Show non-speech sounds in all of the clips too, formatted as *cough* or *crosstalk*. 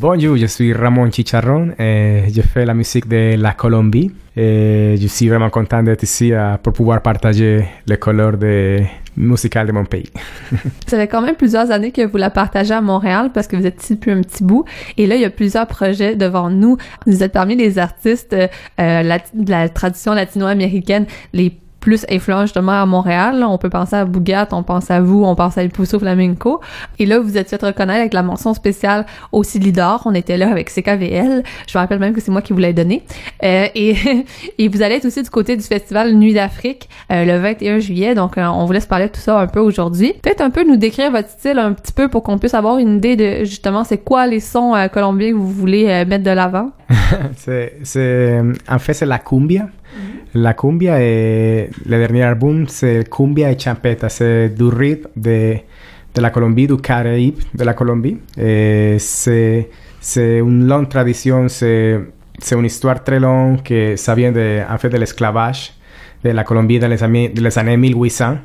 Bonjour, je suis Ramon Chicharron et je fais la musique de la Colombie. Et je suis vraiment content d'être ici euh, pour pouvoir partager les couleurs de musicales de mon pays. *laughs* Ça fait quand même plusieurs années que vous la partagez à Montréal parce que vous êtes ici depuis un petit bout. Et là, il y a plusieurs projets devant nous. Vous êtes parmi les artistes euh, la, de la tradition latino-américaine les plus influent justement à Montréal. On peut penser à Bougat, on pense à vous, on pense à El Pousso Flamenco. Et là, vous êtes fait reconnaître avec la mention spéciale au Silidor. On était là avec CKVL. Je me rappelle même que c'est moi qui vous l'ai donné. Euh, et, *laughs* et vous allez être aussi du côté du festival Nuit d'Afrique euh, le 21 juillet. Donc, euh, on vous laisse parler de tout ça un peu aujourd'hui. Peut-être un peu nous décrire votre style un petit peu pour qu'on puisse avoir une idée de justement c'est quoi les sons colombiens que vous voulez mettre de l'avant? *laughs* c'est, en fait, c'est la cumbia. La cumbia est le dernier album, c'est cumbia et champeta, c'est du rythme de, de la Colombie, du Caraïbe de la Colombie. c'est, c'est une longue tradition, c'est, c'est une histoire très longue que ça vient de, en fait de l'esclavage de la Colombie dans les années, les années 1800.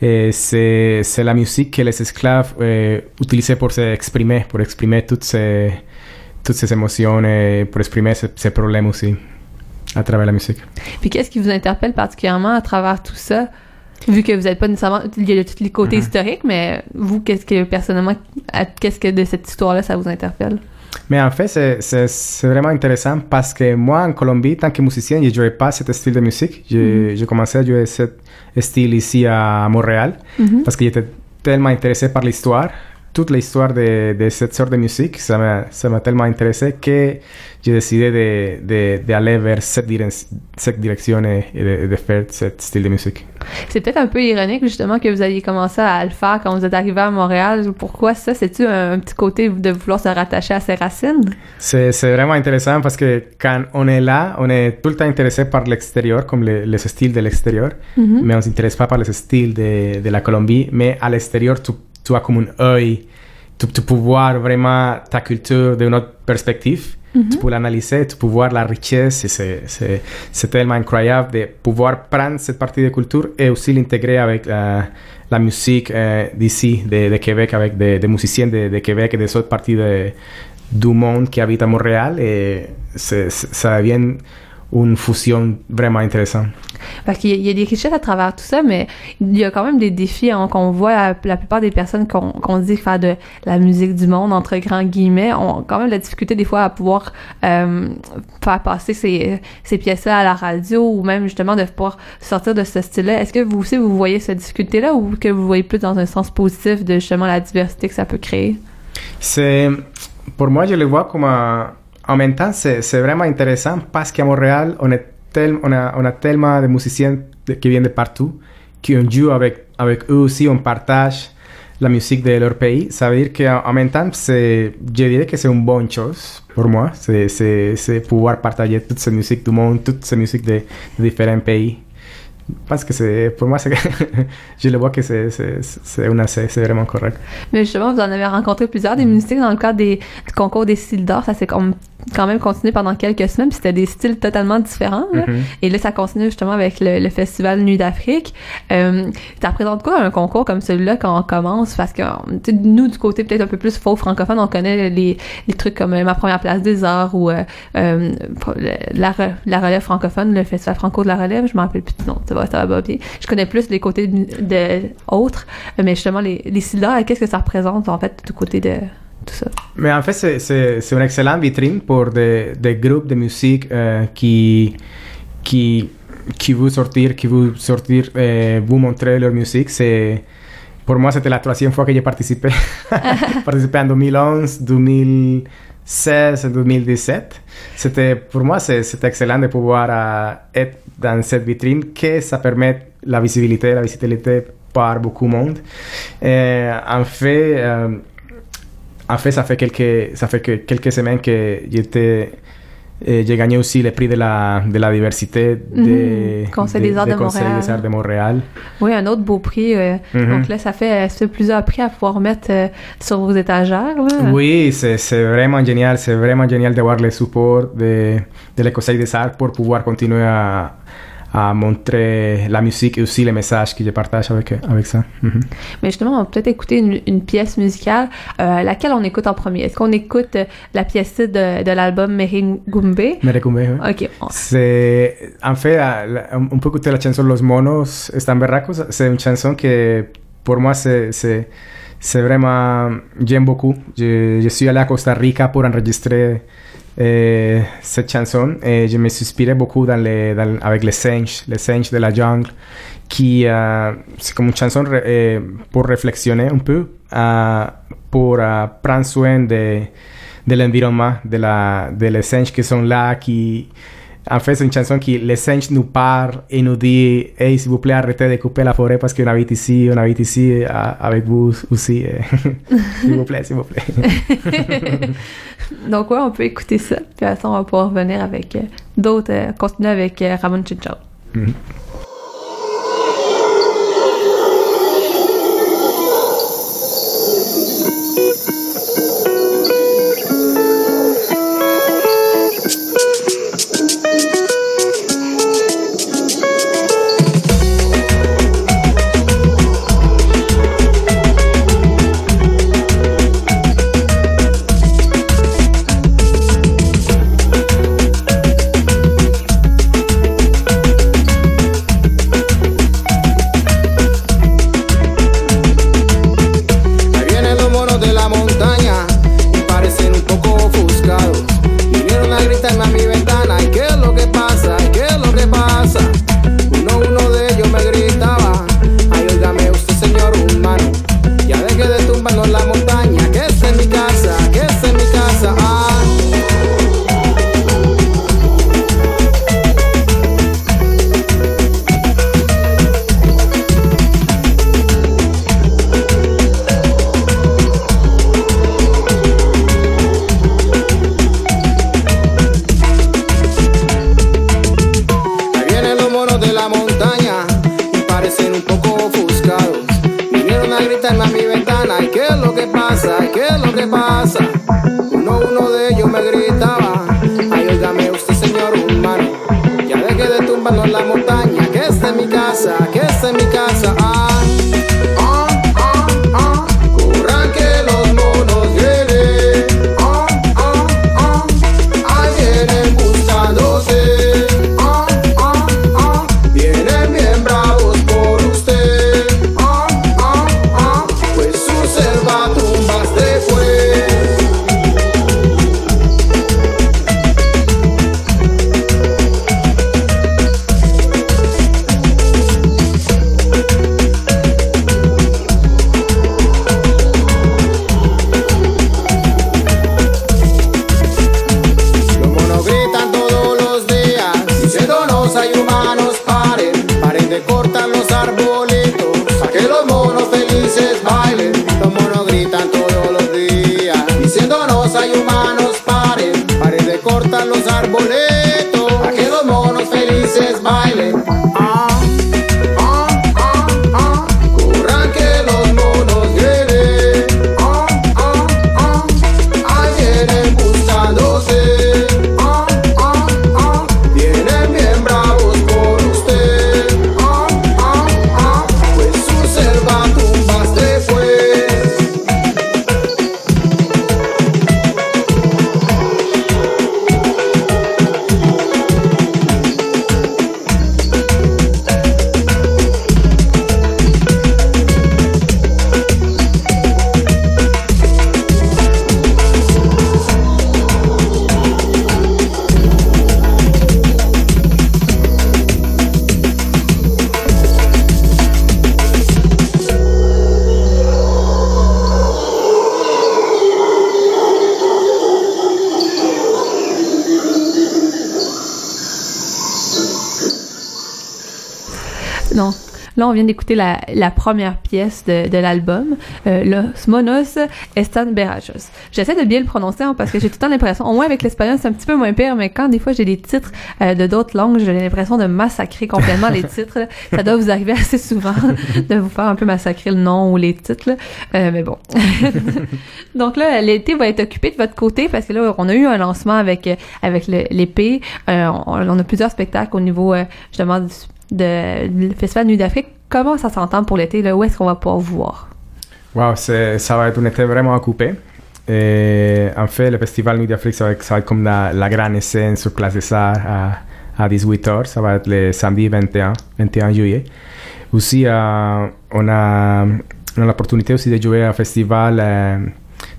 Et c'est, c'est la musique que les esclaves eh, utilisaient pour s'exprimer, pour exprimer toutes ces, toutes ces émotions, pour exprimer ces, ces problèmes aussi à travers la musique. Puis qu'est-ce qui vous interpelle particulièrement à travers tout ça? Vu que vous n'êtes pas nécessairement. Il y a tous les côtés mm-hmm. historiques, mais vous, qu'est-ce que personnellement, qu'est-ce que de cette histoire-là, ça vous interpelle? Mais en fait, c'est vraiment intéressant parce que moi, en Colombie, tant que musicien, je ne jouais pas ce style de musique. J'ai mm-hmm. commencé à jouer ce style ici à Montréal mm-hmm. parce que j'étais tellement intéressé par l'histoire toute l'histoire de, de, cette sorte de musique, ça m'a tellement intéressé que j'ai décidé d'aller de, de, vers cette, cette direction et de, de, faire ce style de musique. C'est peut-être un peu ironique justement que vous ayez commencé à le faire quand vous êtes arrivé à Montréal. Pourquoi ça? C'est-tu un, petit côté de vouloir se rattacher à ses racines? C'est vraiment intéressant parce que quand on est là, on est tout le temps intéressé par l'extérieur, comme les, les, styles de l'extérieur, mm-hmm. mais on ne s'intéresse pas par les styles de, de la Colombie. Mais à l'extérieur, tu tu as comme un œil, tu, peux voir vraiment ta culture d'une autre perspective. Mhm. Tu peux l'analyser, tu peux voir la richesse et c'est tellement incroyable de pouvoir prendre cette partie de culture et aussi l'intégrer avec euh, la musique euh, d'ici, de, Québec, avec des, musiciens de, Québec et des autres parties du monde qui habitent à Montréal et ça devient une fusion vraiment intéressante. Parce qu'il y, a des richesses à travers tout ça, mais il y a quand même des défis hein, qu'on voit. La, plupart des personnes qu'on dit faire de la musique du monde, entre grands guillemets, ont quand même la difficulté des fois à pouvoir euh, faire passer ces, ces pièces-là à la radio ou même justement de pouvoir sortir de ce style-là. Est-ce que vous aussi, vous voyez cette difficulté-là ou que vous voyez plus dans un sens positif de justement la diversité que ça peut créer? C'est... Pour moi, je le vois comme un en c'est vraiment intéressant parce qu'à Montréal, on, est tel, on, a, on a tellement de musiciens qui viennent de partout, qui ont joue avec, avec eux aussi, on partage la musique de leur pays. Ça veut dire qu'en même temps, je dirais que c'est une bonne chose pour moi. C'est pouvoir partager toute cette musique du monde, toute cette musique de, de différents pays pense que c'est pour moi *laughs* je le vois que c'est c'est une c'est vraiment correct. Mais justement vous en avez rencontré plusieurs des musiques dans le cadre des du concours des styles d'or ça s'est quand même continué pendant quelques semaines puis c'était des styles totalement différents mm-hmm. et là ça continue justement avec le, festival Nuit d'Afrique. Euh, ça représente quoi un concours comme celui-là quand on commence? Parce que nous du côté peut-être un peu plus faux francophone on connaît les, les trucs comme euh, ma première place des arts ou euh, euh, la, la relève francophone le festival franco de la relève je m'en rappelle plus du nom Je connais plus les côtés de, autres, mais justement, les, les qu'est-ce que ça représente, en fait, du côté de tout ça? Mais en fait, c'est une excellente vitrine pour des, des groupes de musique euh, qui, qui, qui veulent sortir, qui veulent sortir, euh, vous montrer leur musique. C'est pour moi, c'était la troisième fois que j'ai participé. *laughs* participé en 2011, 2016 et 2017. C'était, pour moi, c'était excellent de pouvoir euh, être dans cette vitrine que ça permet la visibilité, la visibilité par beaucoup de monde. Et en fait, euh, en fait, ça fait quelques, ça fait que quelques semaines que j'étais j'ai gagné aussi le prix de la, de la diversité du Conseil des Arts de, Montréal. de Montréal. Oui, un autre beau prix. Euh. Donc là, ça fait, ça plusieurs prix à pouvoir mettre euh, sur vos étagères. Oui, c'est vraiment génial. C'est vraiment génial de voir le support de, de le Conseil des Arts pour pouvoir continuer à, à montrer la musique et aussi les messages que je partage avec, avec ça. Mhm. Mais justement, on va peut-être écouter une, une, pièce musicale. Euh, laquelle on écoute en premier? Est-ce qu'on écoute la pièce de, de l'album Meringumbe? Meringumbe, oui. OK. C'est, en fait, on peut écouter la chanson Los Monos Están Berracos. C'est une chanson que, pour moi, c'est, c'est, c'est vraiment... J'aime beaucoup. Je, je suis allé à Costa Rica pour enregistrer eh, cette chanson et je me suis inspiré beaucoup dans les, dans, avec les singes, de la jungle, qui uh, c'est comme une chanson eh, un peu, uh, pour prendre soin de, de l'environnement, de, la, de les singes qui sont En fait, c'est une chanson qui les singes nous parlent et nous dit Hey, s'il vous plaît, arrêtez de couper la forêt parce qu'on habite ici, on habite ici avec vous aussi. *laughs* s'il vous plaît, s'il vous plaît. *laughs* Donc, ouais, on peut écouter ça. Puis à ça, on va pouvoir revenir avec d'autres, euh, continuer avec euh, Ramon Chinchao. Mm -hmm. que el hombre Là, on vient d'écouter la, la première pièce de, de l'album, euh, Los Monos Están Berajos. J'essaie de bien le prononcer hein, parce que j'ai tout le temps l'impression, au moins avec l'espagnol, c'est un petit peu moins pire, mais quand des fois j'ai des titres euh, de d'autres langues, j'ai l'impression de massacrer complètement les titres. Ça doit vous arriver assez souvent *laughs* de vous faire un peu massacrer le nom ou les titres. Euh, mais bon. *laughs* Donc là, l'été va être occupé de votre côté parce que là, on a eu un lancement avec euh, avec l'épée. Euh, on, on a plusieurs spectacles au niveau euh, justement du, de, du Festival Nuit d'Afrique. Comment ça s'entend pour l'été? Là? Où est-ce qu'on va pouvoir vous voir? Wow, c'est- ça va être un été vraiment occupé. Et en fait, le festival Nuit d'Afrique, ça va, être- ça va être comme la, la grande scène sur Place des Arts à, à 18h. Ça va être le samedi 21, 21 juillet. Aussi, euh, on a, on a l'opportunité aussi de jouer au festival euh,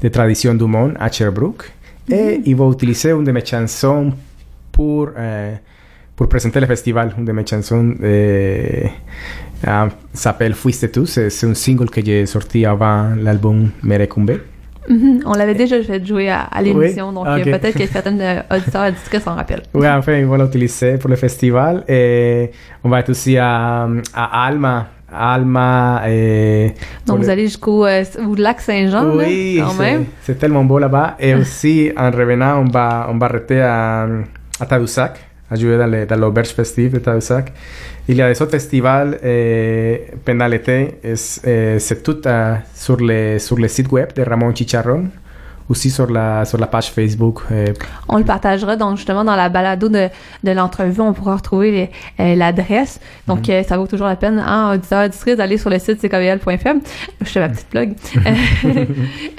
de tradition du monde à Sherbrooke. Et il va utiliser une de mes chansons pour, euh, pour présenter le festival. Une de mes chansons euh, euh, s'appelle Fuiste tú. C'est un single que j'ai sorti avant l'album Merecumbe. On l'avait déjà fait jouer à, à l'émission, Oui? donc Ah, euh, ok. peut-être que certains euh, auditeurs et auditrices s'en rappellent. Oui, enfin, ils vont l'utiliser pour le festival. Et on va être aussi à, à Alma. Alma et... Donc vous le- allez jusqu'au euh, lac Saint-Jean, là, Oui, quand même. c'est tellement beau là-bas. Et aussi, en revenant, on va, on va arrêter à, à Tadoussac, à jouer dans, le- dans l'auberge festive de Tadoussac. Il y a des autres festivals euh, pendant l'été. C'est sur, le, web de Ramon Chicharron. Aussi sur la, sur la page Facebook. euh, On le partagera donc justement dans la balado de, de l'entrevue, on pourra retrouver euh, l'adresse. Donc Mhm. euh, ça vaut toujours la peine, hein, auditeurs, auditrices, d'aller sur le site ckvl.fm. *laughs* Je fais ma petite. *laughs*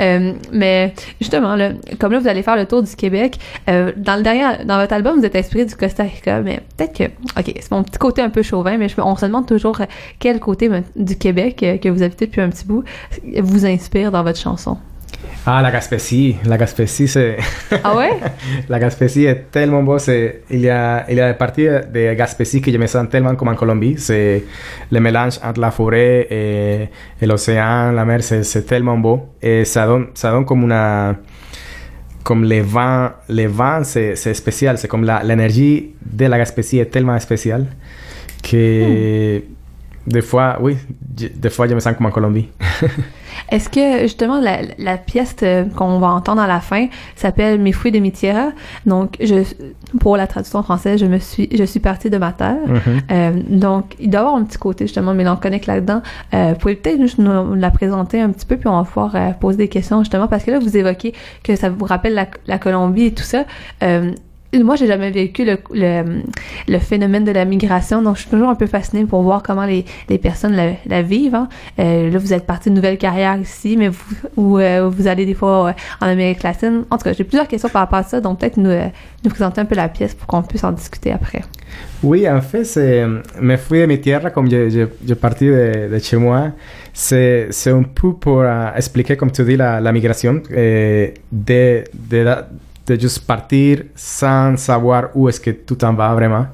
Euh, mais justement, là, comme là vous allez faire le tour du Québec, dans le dernier, dans votre album, vous êtes inspiré du Costa Rica, mais peut-être que, ok, c'est mon petit côté un peu chauvin, mais je, on se demande toujours quel côté ben, du Québec que vous habitez depuis un petit bout vous inspire dans votre chanson? Ah, la Gaspésie. La Gaspésie, c'est... Ah ouais? *laughs* La Gaspésie est tellement beau. c'est- Il y a, il y a de Gaspésie que je me sens tellement comme en Colombie. C'est le mélange entre la forêt et, et l'océan, la mer, c'est tellement beau. Et ça donne, ça donne comme una... Comme les vents, les vents, c'est spécial. C'est comme la- l'énergie de la Gaspésie est tellement spéciale que... Des fois, oui, je- des fois je me sens comme en Colombie. *laughs* Est-ce que justement la, la pièce euh, qu'on va entendre à la fin s'appelle Mes fruits de tierra? Donc, je, pour la traduction française, je me suis, je suis partie de ma terre. Mhm. Euh, donc, il doit y avoir un petit côté justement mélancolique là-dedans. Euh, vous pouvez peut-être juste nous la présenter un petit peu, puis on va pouvoir euh, poser des questions justement parce que là, vous évoquez que ça vous rappelle la, la Colombie et tout ça. Moi, j'ai jamais vécu le, le, le phénomène de la migration, donc je suis toujours un peu fascinée pour voir comment les, les personnes la, vivent. hein. Euh, là, vous êtes parti de nouvelle carrière ici, mais vous, ou, euh, vous allez des fois euh, en Amérique latine. En tout cas, j'ai plusieurs questions par rapport à ça, donc peut-être nous, nous présenter un peu la pièce pour qu'on puisse en discuter après. Oui, en fait, c'est, me fui de mi tierra, comme je, je, je parti de, chez moi. C'est, un peu pour expliquer, comme tu dis, la, la migration, eh, de, de juste partir sans savoir où est-ce que tu t'en vas vraiment,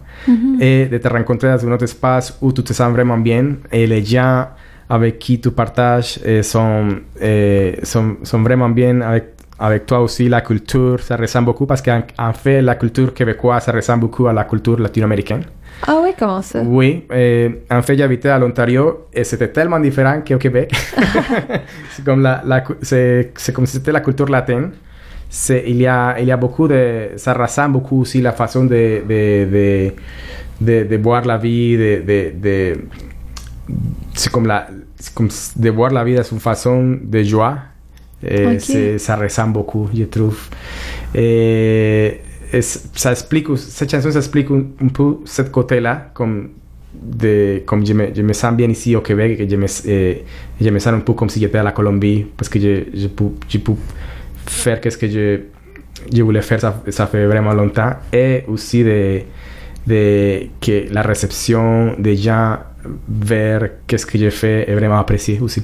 et de te rencontrer dans un autre espace où tu te sens vraiment bien, et les gens avec qui tu partages eh, sont, eh, sont, sont vraiment bien avec avec toi aussi, la culture, ça ressemble beaucoup parce qu'en en fait, la culture québécoise, ça ressemble beaucoup à la culture latino-américaine. Ah oui, comment ça? Oui, eh, en fait, j'habitais à l'Ontario et c'était tellement différent qu'au Québec. *laughs* *laughs* c'est comme la, la c'est comme si c'était la culture latine. C'est, il y a, il y a beaucoup de, ça ressemble beaucoup aussi la façon de, de, de, de, voir la vie, de, c'est comme la, comme de voir la de une façon de joie. Et Ok. c'est- ça ressemble beaucoup, je trouve. C- ça explique, cette chanson un, un peu côté-là, comme, de, comme je, me, je me sens bien ici au Québec, et je me, eh, je me sens un peu comme si j'étais à la Colombie, parce que je, je, peux, je peux ce que je, je voulais faire, ça, ça fait vraiment longtemps, et aussi de, de que la réception des gens vers qu'est-ce que j'ai fait est vraiment appréciée aussi.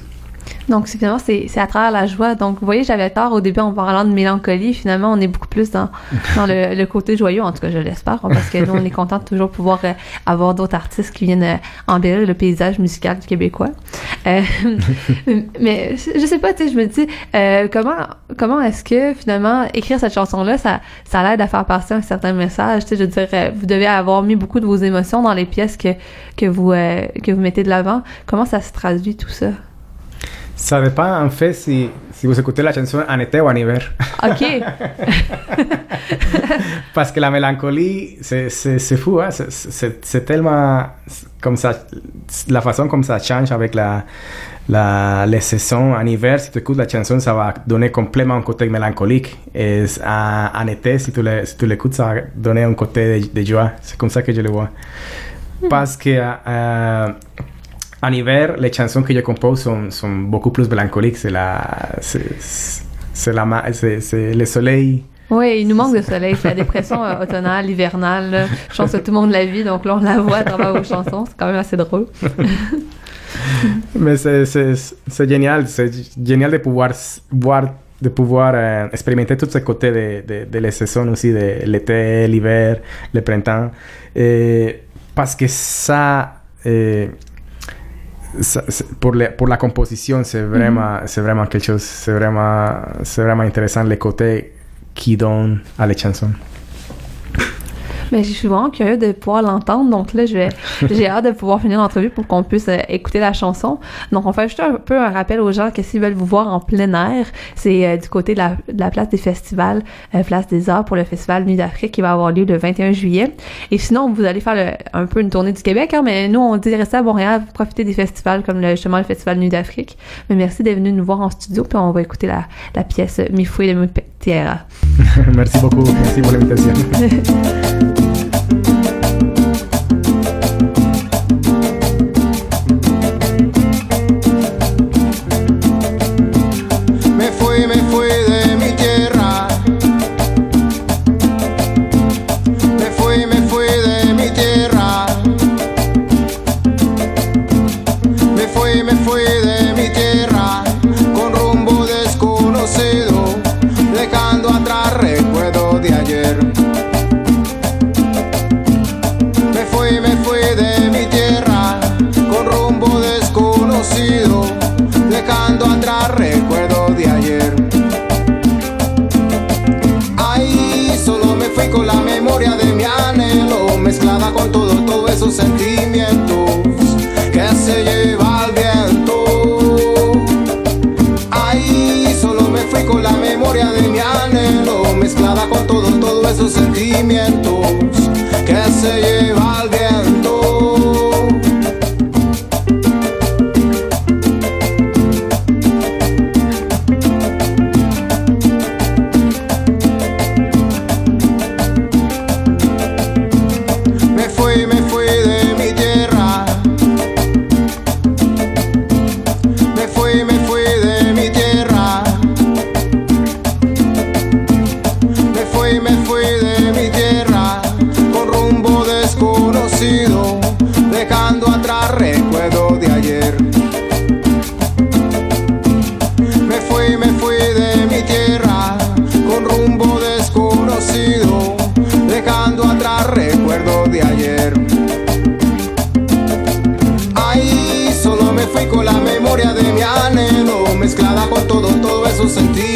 Donc, finalement, c'est à travers la joie. Donc, vous voyez, j'avais tort au début en parlant de mélancolie. Finalement, on est beaucoup plus dans, *laughs* dans le, côté joyeux, en tout cas, je l'espère, parce que nous, on est content de toujours pouvoir euh, avoir d'autres artistes qui viennent euh, embellir le paysage musical du québécois. Euh, *laughs* mais je sais pas, tu sais, je me dis, comment, comment est-ce que, finalement, écrire cette chanson-là, ça, ça l'aide à faire passer un certain message? Tu sais, je veux dire, vous devez avoir mis beaucoup de vos émotions dans les pièces que, que, vous, que vous mettez de l'avant. Comment ça se traduit, tout ça? Ça dépend en fait si, si vous écoutez la chanson en été ou en hiver. Ok. Parce que la mélancolie, c'est fou, hein? c'est tellement comme ça, la façon comme ça change avec la, la, les saisons en hiver. Si tu écoutes la chanson, ça va donner complètement un côté mélancolique. Et en, été, si tu l'écoutes, ça va donner un côté de, de joie. C'est comme ça que je le vois. Hmm. Parce que euh, en hiver, les chansons que je compose sont, sont beaucoup plus mélancoliques. C'est la, c'est la, c'est le soleil. Oui, il nous manque de soleil. C'est la dépression euh, automnale, hivernale. Je pense que tout le monde la vit, donc là, on la voit à travers vos chansons. C'est quand même assez drôle. *laughs* Mais c'est génial. C'est génial de pouvoir voir de pouvoir euh, expérimenter tous ces côtés de, de, de les saisons aussi, de l'été, l'hiver, le printemps. Et parce que ça, euh, pour, pour la composition, c'est vraiment, c'est vraiment quelque chose, c'est vraiment, c'est vraiment intéressant les côtés qui donnent à la chanson. Mais je suis vraiment curieux de pouvoir l'entendre. Donc là, je vais, *laughs* j'ai hâte de pouvoir finir l'entrevue pour qu'on puisse euh, écouter la chanson. Donc, on fait juste un peu un rappel aux gens que s'ils veulent vous voir en plein air, c'est euh, du côté de la, de la, place des festivals, euh, place des arts pour le festival Nuit d'Afrique qui va avoir lieu le 21 juillet. Et sinon, vous allez faire un peu une tournée du Québec, hein, mais nous, on dit rester à Montréal, profiter des festivals comme le, justement le festival Nuit d'Afrique. Mais merci d'être venu nous voir en studio, puis on va écouter la, la pièce Mi Fouille de Tierra. *laughs* merci beaucoup. Merci pour l'invitation. *laughs* sentimiento con la